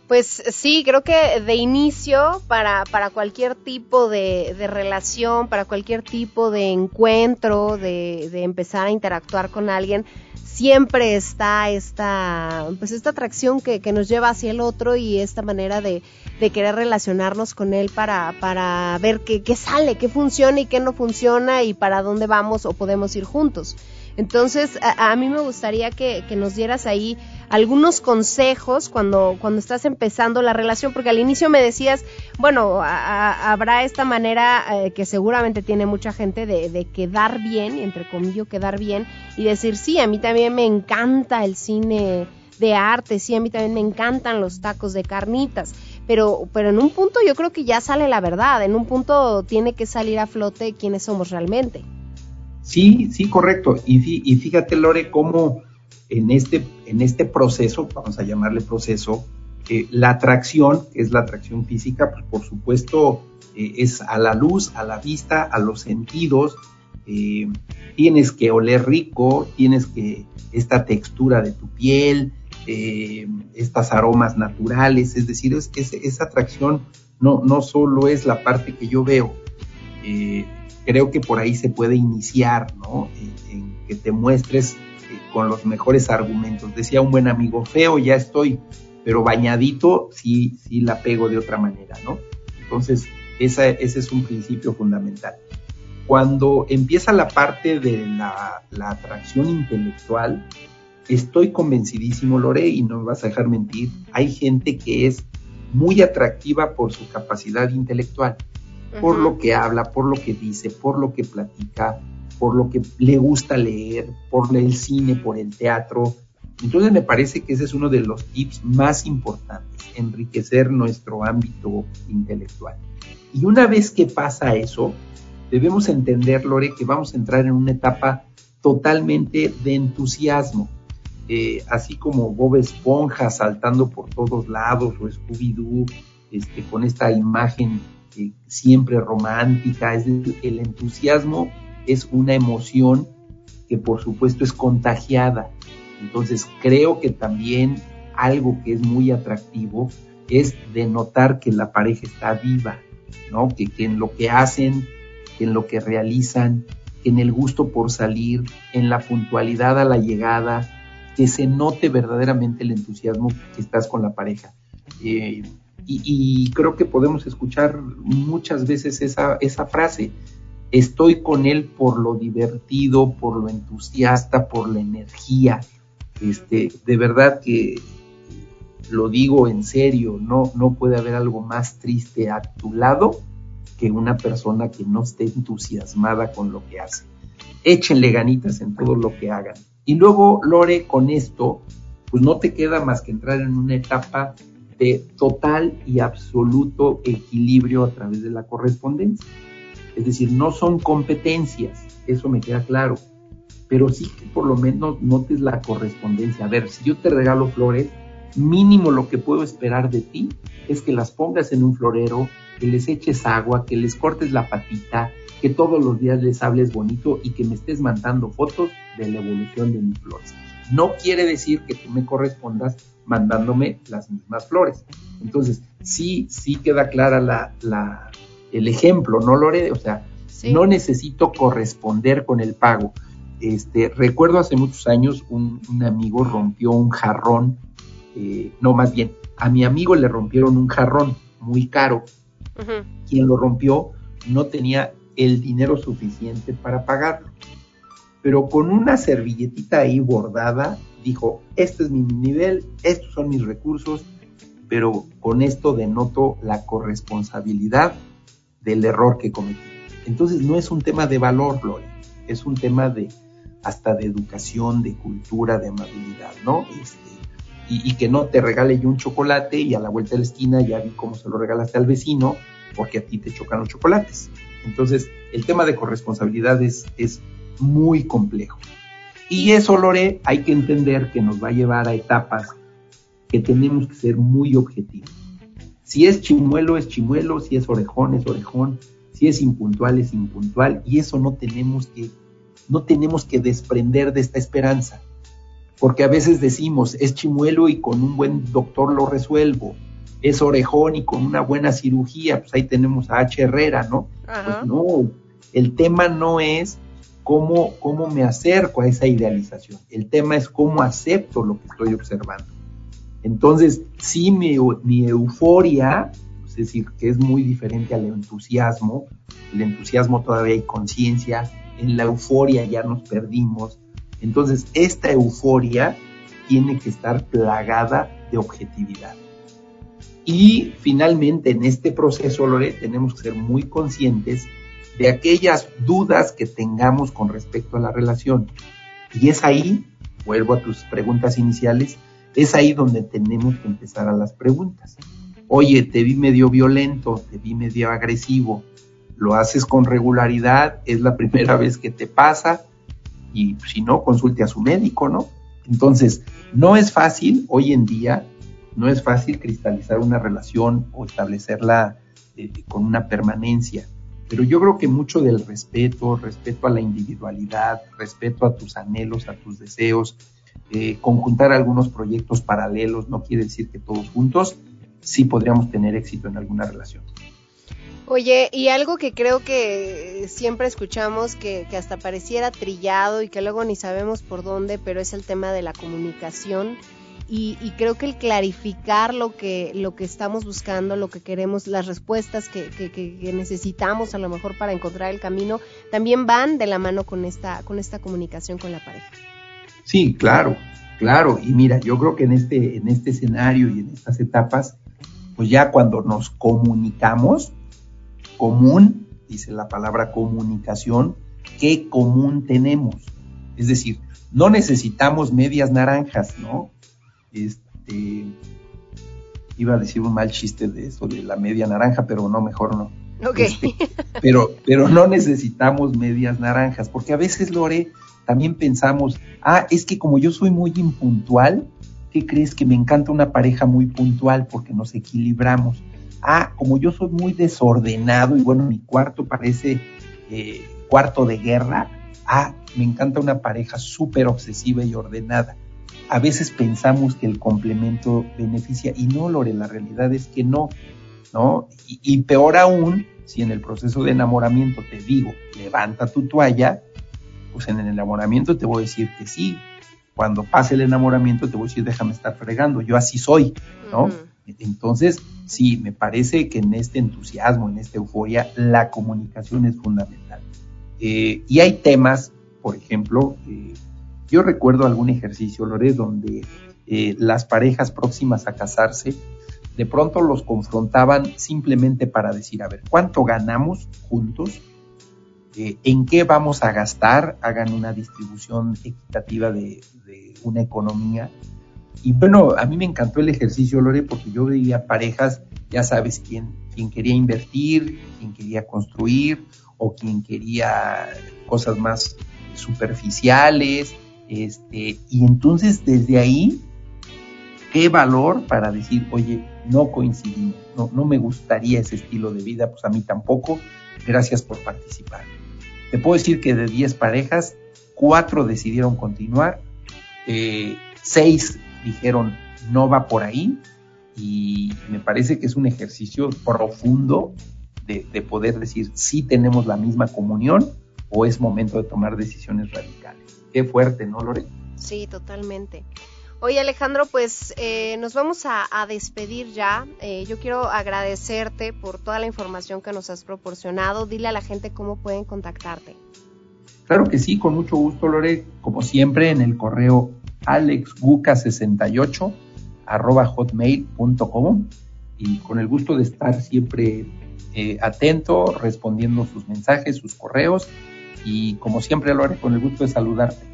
Pues sí, creo que de inicio, para, para cualquier tipo de, de, relación, para cualquier tipo de encuentro, de, de, empezar a interactuar con alguien, siempre está esta, pues esta atracción que, que nos lleva hacia el otro y esta manera de, de querer relacionarnos con él para, para ver qué, qué sale, qué funciona y qué no funciona y para dónde vamos o podemos ir juntos. Entonces, a, mí me gustaría que, que, nos dieras ahí algunos consejos cuando, cuando estás empezando la relación, porque al inicio me decías, bueno, a, habrá esta manera eh, que seguramente tiene mucha gente de, de quedar bien, entre comillas quedar bien, y decir, sí, a mí también me encanta el cine de arte, sí, a mí también me encantan los tacos de carnitas, pero, pero en un punto yo creo que ya sale la verdad, en un punto tiene que salir a flote quiénes somos realmente. Sí, sí, correcto. Y, y fíjate, Lore, cómo en este, en este proceso, vamos a llamarle proceso, eh, la atracción, que es la atracción física, pues por supuesto eh, es a la luz, a la vista, a los sentidos. Eh, tienes que oler rico, tienes que esta textura de tu piel, estas aromas naturales, es decir, es, es, esa atracción no, no solo es la parte que yo veo, creo que por ahí se puede iniciar, ¿no? En, que te muestres con los mejores argumentos. Decía un buen amigo, feo ya estoy, pero bañadito sí, sí la pego de otra manera, ¿no? Entonces, esa, ese es un principio fundamental. Cuando empieza la parte de la, la atracción intelectual, estoy convencidísimo, Lore, y no me vas a dejar mentir, hay gente que es muy atractiva por su capacidad intelectual, uh -huh. por lo que habla, por lo que dice, por lo que platica, por lo que le gusta leer, por el cine, por el teatro. Entonces me parece que ese es uno de los tips más importantes, enriquecer nuestro ámbito intelectual. Y una vez que pasa eso, debemos entender, Lore, que vamos a entrar en una etapa totalmente de entusiasmo eh, así como Bob Esponja saltando por todos lados o Scooby-Doo, este, con esta imagen eh, siempre romántica. Es el entusiasmo es una emoción que por supuesto es contagiada. Entonces creo que también algo que es muy atractivo es denotar que la pareja está viva, ¿no? Que, que en lo que hacen, que en lo que realizan, que en el gusto por salir, en la puntualidad a la llegada, que se note verdaderamente el entusiasmo que estás con la pareja. Eh, y, creo que podemos escuchar muchas veces esa, esa frase, estoy con él por lo divertido, por lo entusiasta, por la energía. Este, de verdad que lo digo en serio, no, no puede haber algo más triste a tu lado que una persona que no esté entusiasmada con lo que hace. Échenle ganitas en todo lo que hagan. Y luego, Lore, con esto, pues no te queda más que entrar en una etapa de total y absoluto equilibrio a través de la correspondencia. Es decir, no son competencias, eso me queda claro, pero sí que por lo menos notes la correspondencia. A ver, si yo te regalo flores, mínimo lo que puedo esperar de ti es que las pongas en un florero, que les eches agua, que les cortes la patita, que todos los días les hables bonito y que me estés mandando fotos de la evolución de mis flores. No quiere decir que tú me correspondas mandándome las mismas flores. Entonces, sí, sí queda clara la, el ejemplo, ¿no, Lore? O sea, no necesito corresponder con el pago. Este, recuerdo hace muchos años un, amigo rompió un jarrón, eh, no más bien, a mi amigo le rompieron un jarrón muy caro. Quien lo rompió no tenía el dinero suficiente para pagarlo pero con una servilletita ahí bordada, dijo, este es mi nivel, estos son mis recursos, pero con esto denoto la corresponsabilidad del error que cometí. Entonces no es un tema de valor, Gloria, es un tema de hasta de educación, de cultura, de amabilidad, ¿no? Este, y, y, que no te regale yo un chocolate y a la vuelta de la esquina ya vi cómo se lo regalaste al vecino porque a ti te chocan los chocolates. Entonces, el tema de corresponsabilidad es, es muy complejo. Y eso, Lore, hay que entender que nos va a llevar a etapas que tenemos que ser muy objetivos. Si es chimuelo, es chimuelo, si es orejón, es orejón, si es impuntual, es impuntual, y eso no tenemos que, no tenemos que desprender de esta esperanza. Porque a veces decimos, es chimuelo y con un buen doctor lo resuelvo, es orejón y con una buena cirugía, pues ahí tenemos a H. Herrera, ¿no? Pues no, el tema no es cómo, cómo me acerco a esa idealización. El tema es cómo acepto lo que estoy observando. Entonces, sí, mi, mi euforia, es decir, que es muy diferente al entusiasmo, el entusiasmo todavía hay conciencia, en la euforia ya nos perdimos. Entonces, esta euforia tiene que estar plagada de objetividad. Y finalmente, en este proceso, Lore, tenemos que ser muy conscientes de aquellas dudas que tengamos con respecto a la relación. Y es ahí, vuelvo a tus preguntas iniciales, es ahí donde tenemos que empezar a las preguntas. Oye, te vi medio violento, te vi medio agresivo, lo haces con regularidad, es la primera vez que te pasa y si no, consulte a su médico, ¿no? Entonces, no es fácil hoy en día, no es fácil cristalizar una relación o establecerla eh, con una permanencia. Pero yo creo que mucho del respeto, respeto a la individualidad, respeto a tus anhelos, a tus deseos, eh, conjuntar algunos proyectos paralelos, no quiere decir que todos juntos, sí podríamos tener éxito en alguna relación. Oye, y algo que creo que siempre escuchamos, que, que, hasta pareciera trillado y que luego ni sabemos por dónde, pero es el tema de la comunicación y, creo que el clarificar lo que, lo que estamos buscando, lo que queremos, las respuestas que, que, necesitamos a lo mejor para encontrar el camino, también van de la mano con esta, con esta comunicación con la pareja. Sí, claro, claro. Y mira, yo creo que en este, en este escenario y en estas etapas, pues ya cuando nos comunicamos, común, dice la palabra comunicación, ¿qué común tenemos? Es decir, no necesitamos medias naranjas, ¿no? Este, iba a decir un mal chiste de eso, de la media naranja, pero no, mejor no. Ok. Este, pero, pero no necesitamos medias naranjas, porque a veces, Lore, también pensamos, ah, es que como yo soy muy impuntual, ¿qué crees que me encanta una pareja muy puntual porque nos equilibramos? Ah, como yo soy muy desordenado y bueno, mi cuarto parece eh, cuarto de guerra, ah, me encanta una pareja súper obsesiva y ordenada. A veces pensamos que el complemento beneficia y no, Lore, la realidad es que no, ¿no? Y, y peor aún, si en el proceso de enamoramiento te digo, levanta tu toalla, pues en el enamoramiento te voy a decir que sí. Cuando pase el enamoramiento te voy a decir, déjame estar fregando, yo así soy, ¿no? Entonces, sí, me parece que en este entusiasmo, en esta euforia, la comunicación es fundamental. Eh, y hay temas, por ejemplo, eh, yo recuerdo algún ejercicio, Lore, donde eh, las parejas próximas a casarse, de pronto los confrontaban simplemente para decir, a ver, ¿cuánto ganamos juntos? Eh, ¿En qué vamos a gastar? Hagan una distribución equitativa de, una economía. Y bueno, a mí me encantó el ejercicio, Lore, porque yo veía parejas, ya sabes, quién, quién quería invertir, quién quería construir, o quien quería cosas más superficiales, este, y entonces desde ahí, qué valor para decir, oye, no coincidimos, no, no me gustaría ese estilo de vida, pues a mí tampoco, gracias por participar. Te puedo decir que de 10 parejas, 4 decidieron continuar, eh, 6 dijeron no va por ahí, y me parece que es un ejercicio profundo de, de poder decir si tenemos la misma comunión o es momento de tomar decisiones radicales. Qué fuerte, ¿no, Lore? Sí, totalmente. Oye Alejandro, pues eh, nos vamos a, despedir ya. Eh, yo quiero agradecerte por toda la información que nos has proporcionado. Dile a la gente cómo pueden contactarte. Claro que sí, con mucho gusto, Lore. Como siempre, en el correo alexguca68 arroba hotmail.com y con el gusto de estar siempre eh, atento, respondiendo sus mensajes, sus correos y como siempre, Lore, con el gusto de saludarte.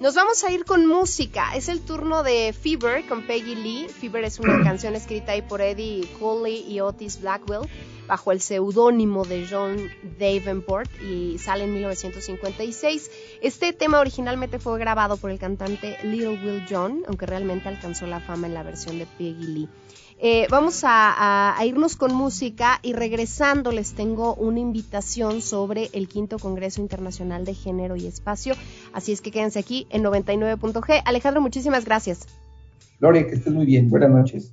Nos vamos a ir con música. Es el turno de Fever con Peggy Lee. Fever es una canción escrita ahí por Eddie Cooley y Otis Blackwell bajo el seudónimo de John Davenport y sale en 1956. Este tema originalmente fue grabado por el cantante Little Will John, aunque realmente alcanzó la fama en la versión de Peggy Lee. Eh, vamos a, irnos con música y regresando les tengo una invitación sobre el quinto Congreso Internacional de Género y Espacio. Así es que quédense aquí en 99.g. Alejandro, muchísimas gracias. Lore, que estés muy bien. Buenas noches.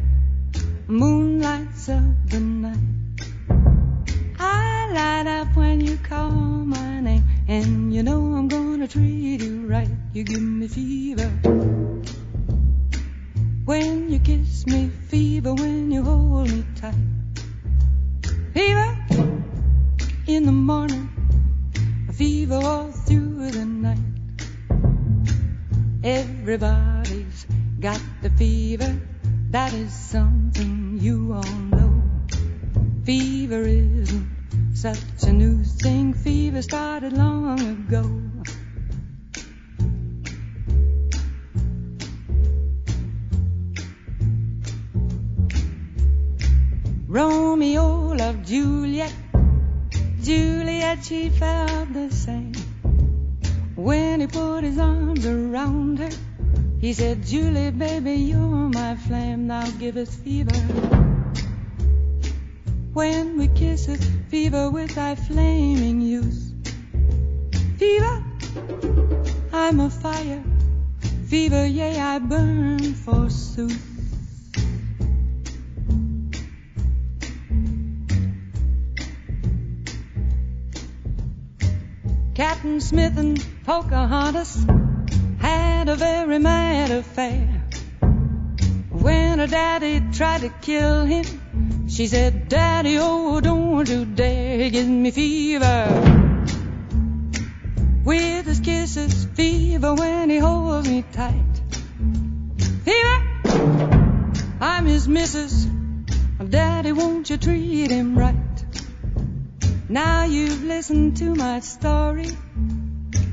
moon lights up the night. I light up when you call my name, and you know I'm gonna treat you right. You give me fever. When you kiss me, fever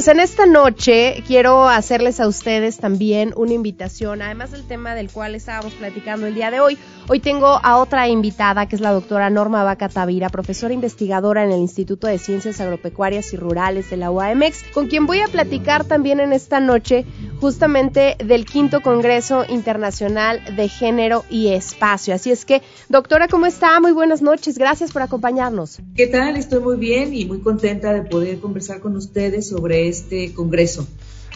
Pues en esta noche quiero hacerles a ustedes también una invitación, además del tema del cual estábamos platicando el día de hoy. Hoy tengo a otra invitada que es la doctora Norma Vaca Tavira, profesora investigadora en el Instituto de Ciencias Agropecuarias y Rurales de la UAMX, con quien voy a platicar también en esta noche justamente del quinto Congreso Internacional de Género y Espacio. Así es que, doctora, ¿cómo está? Muy buenas noches, gracias por acompañarnos. ¿Qué tal? Estoy muy bien y muy contenta de poder conversar con ustedes sobre este congreso,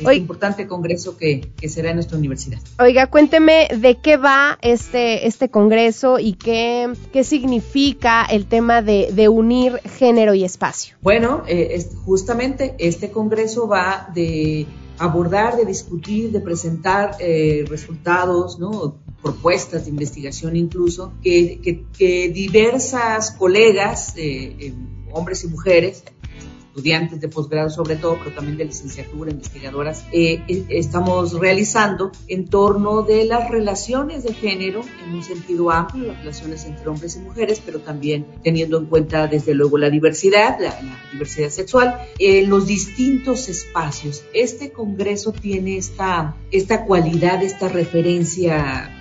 este importante congreso que, que será en nuestra universidad. Oiga, cuénteme de qué va este, este congreso y qué, qué significa el tema de, de unir género y espacio. Bueno, eh, es- justamente este congreso va de abordar, de discutir, de presentar eh, resultados, ¿no? propuestas de investigación incluso, que, que- que diversas colegas, eh, eh, hombres y mujeres, estudiantes de posgrado sobre todo, pero también de licenciatura, investigadoras, eh, eh, estamos realizando en torno de las relaciones de género en un sentido amplio, las relaciones entre hombres y mujeres, pero también teniendo en cuenta desde luego la diversidad, la, la diversidad sexual, en los distintos espacios. Este congreso tiene esta, esta cualidad, esta referencia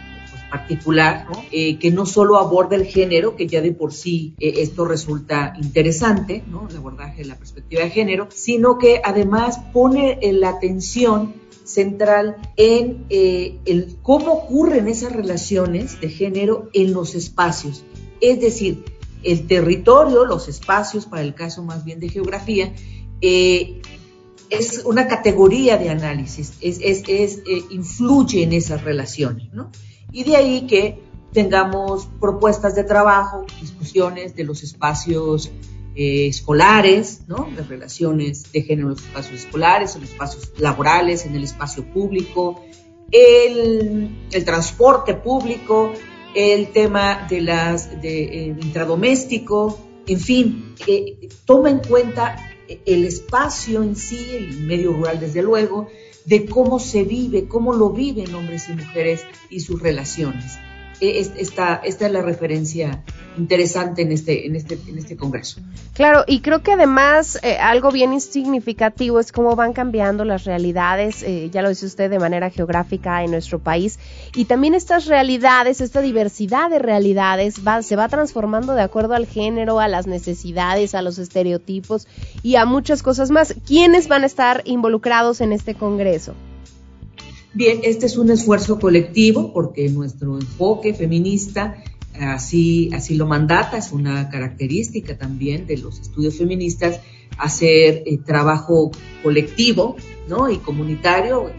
particular. Eh, que no solo aborda el género, que ya de por sí eh, esto resulta interesante, ¿no? el abordaje de la perspectiva de género, sino que además pone eh, la atención central en el cómo ocurren esas relaciones de género en los espacios. Es decir, el territorio, los espacios, para el caso más bien de geografía, es una categoría de análisis, es, es- influye en esas relaciones, ¿no? Y de ahí que tengamos propuestas de trabajo, discusiones de los espacios eh, escolares, ¿no? Las relaciones de género en los espacios escolares, en los espacios laborales, en el espacio público, el, el transporte público, el tema de las de eh, intradoméstico, en fin, toma en cuenta el espacio en sí, el medio rural desde luego, de cómo se vive, cómo lo viven hombres y mujeres y sus relaciones. Es- Esta, es la referencia interesante en este, este, en este congreso. Claro, y creo que además eh, algo bien significativo es cómo van cambiando las realidades, eh, ya lo dice usted, de manera geográfica en nuestro país, y también estas realidades, esta diversidad de realidades va, se va transformando de acuerdo al género, a las necesidades, a los estereotipos y a muchas cosas más. ¿Quiénes van a estar involucrados en este congreso? Bien, este es un esfuerzo colectivo porque nuestro enfoque feminista así, así lo mandata, es una característica también de los estudios feministas, hacer eh, trabajo colectivo ¿no? y comunitario,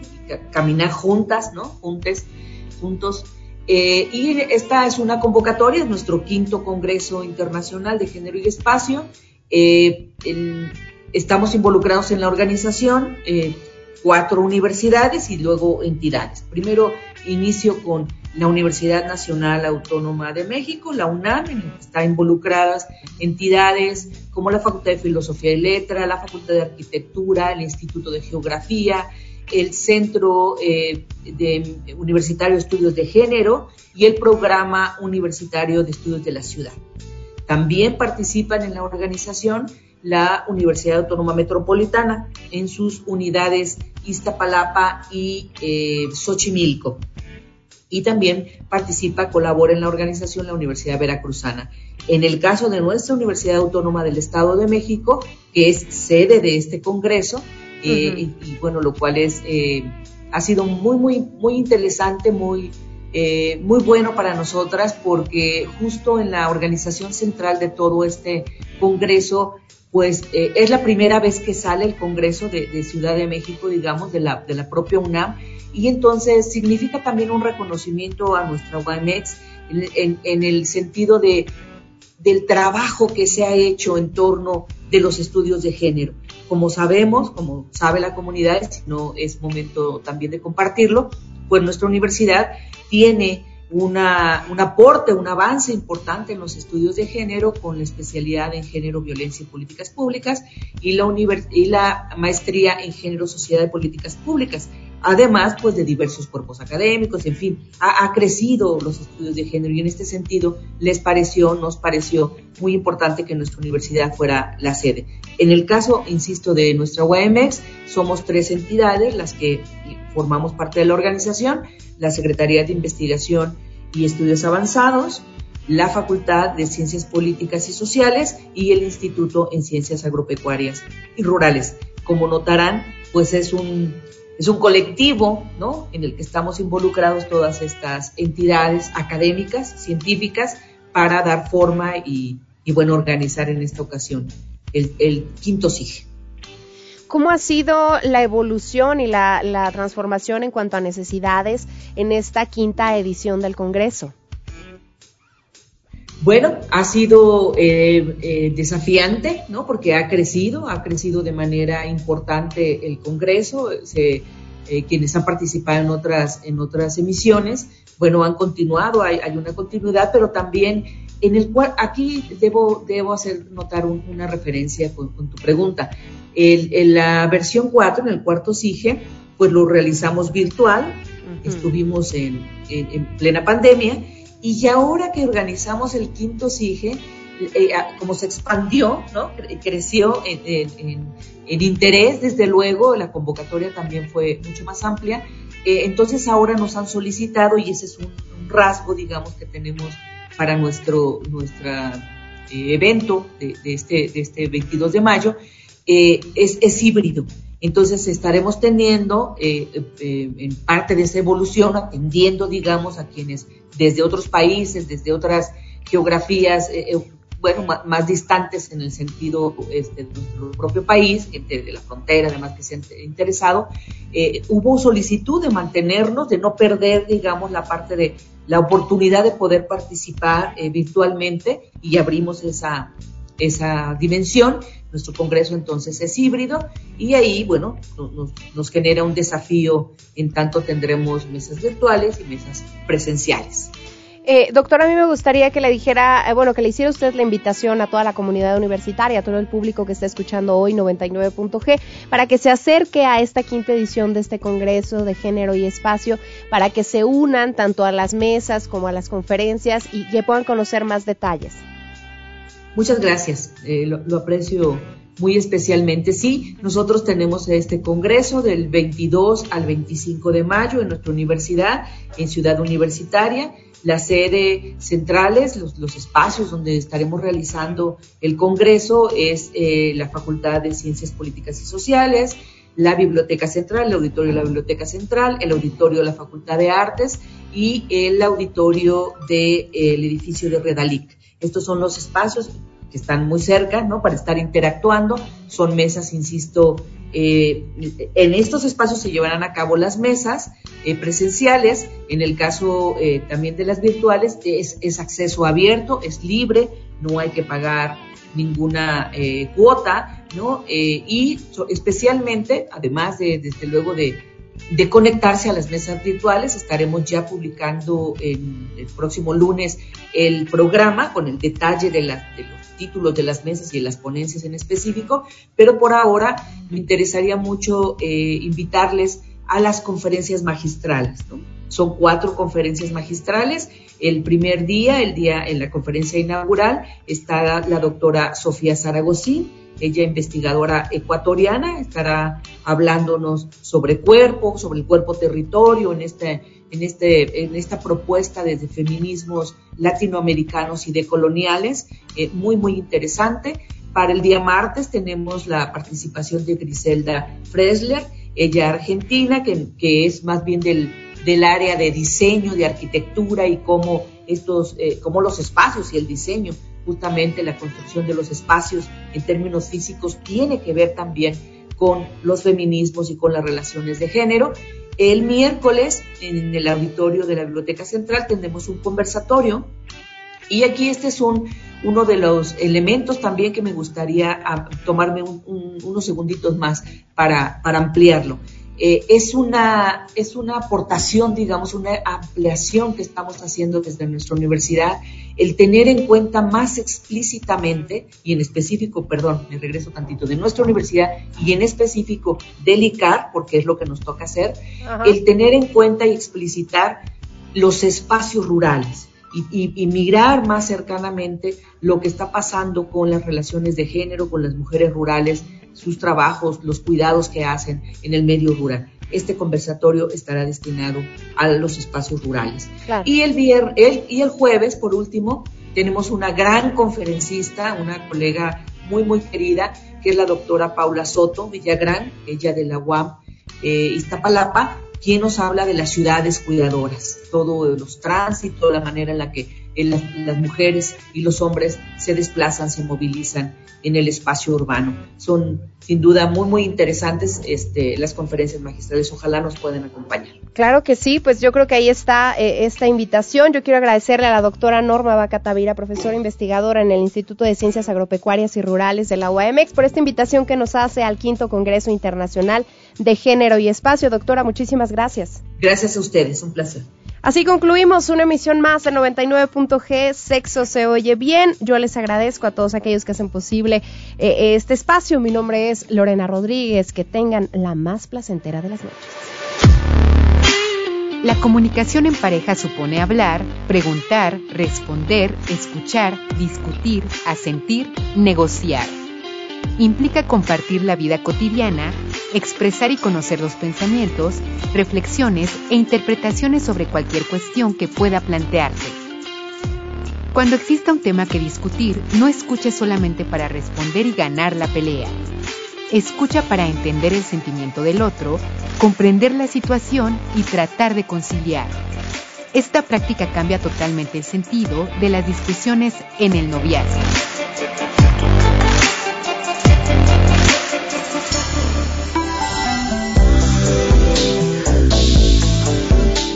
caminar juntas, ¿no? juntes, juntos. Eh, y esta es una convocatoria, es nuestro quinto Congreso Internacional de Género y Espacio. Eh, estamos involucrados en la organización. Cuatro universidades y luego entidades. Primero inicio con la Universidad Nacional Autónoma de México, la UNAM, en la que están involucradas entidades como la Facultad de Filosofía y Letra, la Facultad de Arquitectura, el Instituto de Geografía, el Centro eh, de Universitario de Estudios de Género y el Programa Universitario de Estudios de la Ciudad. También participan en la organización la Universidad Autónoma Metropolitana en sus unidades Iztapalapa y eh, Xochimilco. Y también participa, colabora en la organización la Universidad Veracruzana. En el caso de nuestra Universidad Autónoma del Estado de México, que es sede de este congreso, eh, y, bueno, lo cual es eh, ha sido muy, muy, muy interesante, muy, eh, muy bueno para nosotras, porque justo en la organización central de todo este congreso, pues es la primera vez que sale el Congreso de, Ciudad de México, digamos, de la, de la propia UNAM, y entonces significa también un reconocimiento a nuestra UAMEX en, en el sentido de del trabajo que se ha hecho en torno de los estudios de género. Como sabemos, como sabe la comunidad, si no es momento también de compartirlo, pues nuestra universidad tiene una, un aporte, un avance importante en los estudios de género con la especialidad en género, violencia y políticas públicas y la, y la maestría en género, sociedad y políticas públicas además pues de diversos cuerpos académicos, en fin, ha, crecido los estudios de género y en este sentido les pareció, nos pareció muy importante que nuestra universidad fuera la sede. En el caso, insisto, de nuestra UAMX, somos tres entidades las que formamos parte de la organización, la Secretaría de Investigación y Estudios Avanzados, la Facultad de Ciencias Políticas y Sociales y el Instituto en Ciencias Agropecuarias y Rurales. Como notarán, pues es un es un colectivo ¿no? en el que estamos involucrados todas estas entidades académicas, científicas, para dar forma y, bueno, organizar en esta ocasión el, quinto SIG. ¿Cómo ha sido la evolución y la, transformación en cuanto a necesidades en esta quinta edición del Congreso? Bueno, ha sido eh, eh, desafiante, ¿no? Porque ha crecido, ha crecido de manera importante el Congreso. Se, eh, quienes han participado en otras, en otras emisiones, bueno, han continuado, hay, hay una continuidad, pero también en el cual, aquí debo, debo hacer notar una referencia con, tu pregunta. En la versión 4, en el cuarto SIGE, pues lo realizamos virtual, estuvimos en, en plena pandemia y ahora que organizamos el quinto SIGE, eh, como se expandió, ¿no? creció en, interés, desde luego, la convocatoria también fue mucho más amplia. Eh, entonces ahora nos han solicitado, y ese es un, rasgo, digamos, que tenemos para nuestro nuestra, eh, evento de, este, de este 22 de mayo, es, es híbrido. Entonces estaremos teniendo eh, eh, en parte de esa evolución, atendiendo, digamos, a quienes desde otros países, desde otras geografías, eh, bueno, más, distantes en el sentido este, de nuestro propio país, de la frontera, además que se han interesado, hubo solicitud de mantenernos, de no perder, digamos, la parte de la oportunidad de poder participar virtualmente y abrimos esa, esa dimensión. Nuestro Congreso entonces es híbrido y ahí, bueno, nos, genera un desafío en tanto tendremos mesas virtuales y mesas presenciales. Eh, doctora, a mí me gustaría que le dijera, eh, bueno, que le hiciera usted la invitación a toda la comunidad universitaria, a todo el público que está escuchando hoy 99.g, para que se acerque a esta quinta edición de este Congreso de Género y Espacio, para que se unan tanto a las mesas como a las conferencias y que puedan conocer más detalles. Muchas gracias, eh, lo, aprecio muy especialmente. Sí, nosotros tenemos este congreso del 22 al 25 de mayo en nuestra universidad, en Ciudad Universitaria. La sede centrales, los, espacios donde estaremos realizando el congreso es eh, la Facultad de Ciencias Políticas y Sociales, la Biblioteca Central, el auditorio de la Biblioteca Central, el auditorio de la Facultad de Artes y el auditorio del edificio de Redalic. Estos son los espacios que están muy cerca, ¿no? Para estar interactuando. Son mesas, insisto, eh, en estos espacios se llevarán a cabo las mesas eh, presenciales. En el caso eh, también de las virtuales, es, acceso abierto, es libre, no hay que pagar ninguna cuota, ¿no? y especialmente, además de, desde luego, de de conectarse a las mesas virtuales. Estaremos ya publicando en el próximo lunes el programa con el detalle de, los títulos de las mesas y de las ponencias en específico, pero por ahora me interesaría mucho eh, invitarles a las conferencias magistrales. Son cuatro conferencias magistrales. El primer día, el día en la conferencia inaugural, está la doctora Sofía Zaragozín, ella investigadora ecuatoriana, estará hablándonos sobre cuerpo, sobre el cuerpo territorio en este en, este, en esta propuesta desde feminismos latinoamericanos y decoloniales, eh, muy, muy interesante. Para el día martes tenemos la participación de Griselda Fresler, ella argentina, que, que es más bien del, del, área de diseño, de arquitectura y cómo, estos, eh, cómo los espacios y el diseño, justamente la construcción de los espacios en términos físicos, tiene que ver también con los feminismos y con las relaciones de género. El miércoles, en el auditorio de la Biblioteca Central, tendremos un conversatorio y aquí este es un, uno de los elementos también que me gustaría ah, tomarme unos segunditos más para, para ampliarlo. Eh, es, una, es una aportación, digamos, una ampliación que estamos haciendo desde nuestra universidad, el tener en cuenta más explícitamente, y en específico, perdón, me regreso tantito, de nuestra universidad y en específico del ICAR, porque es lo que nos toca hacer, el tener en cuenta y explicitar los espacios rurales. Y, y, mirar más cercanamente lo que está pasando con las relaciones de género, con las mujeres rurales, sus trabajos, los cuidados que hacen en el medio rural. Este conversatorio estará destinado a los espacios rurales. Y, el y el jueves, por último, tenemos una gran conferencista, una colega muy, muy querida, que es la doctora Paula Soto Villagrán, ella de la UAM eh, Iztapalapa, quien nos habla de las ciudades cuidadoras, todos los tránsitos, la manera en la que las, mujeres y los hombres se desplazan, se movilizan en el espacio urbano. Son sin duda muy, muy interesantes este, las conferencias magistrales. Ojalá nos puedan acompañar. Claro que sí, pues yo creo que ahí está eh, esta invitación. Yo quiero agradecerle a la doctora Norma Bacatavira, profesora investigadora en el Instituto de Ciencias Agropecuarias y Rurales de la UAMX, por esta invitación que nos hace al quinto Congreso Internacional de Género y Espacio. Doctora, muchísimas gracias. Gracias a ustedes, un placer. Así concluimos una emisión más de 99.g, Sexo se oye bien. Yo les agradezco a todos aquellos que hacen posible eh, este espacio. Mi nombre es Lorena Rodríguez. Que tengan la más placentera de las noches. La comunicación en pareja supone hablar, preguntar, responder, escuchar, discutir, asentir, negociar implica compartir la vida cotidiana, expresar y conocer los pensamientos, reflexiones e interpretaciones sobre cualquier cuestión que pueda plantearse. Cuando exista un tema que discutir, no escuche solamente para responder y ganar la pelea. Escucha para entender el sentimiento del otro, comprender la situación y tratar de conciliar. Esta práctica cambia totalmente el sentido de las discusiones en el noviazgo.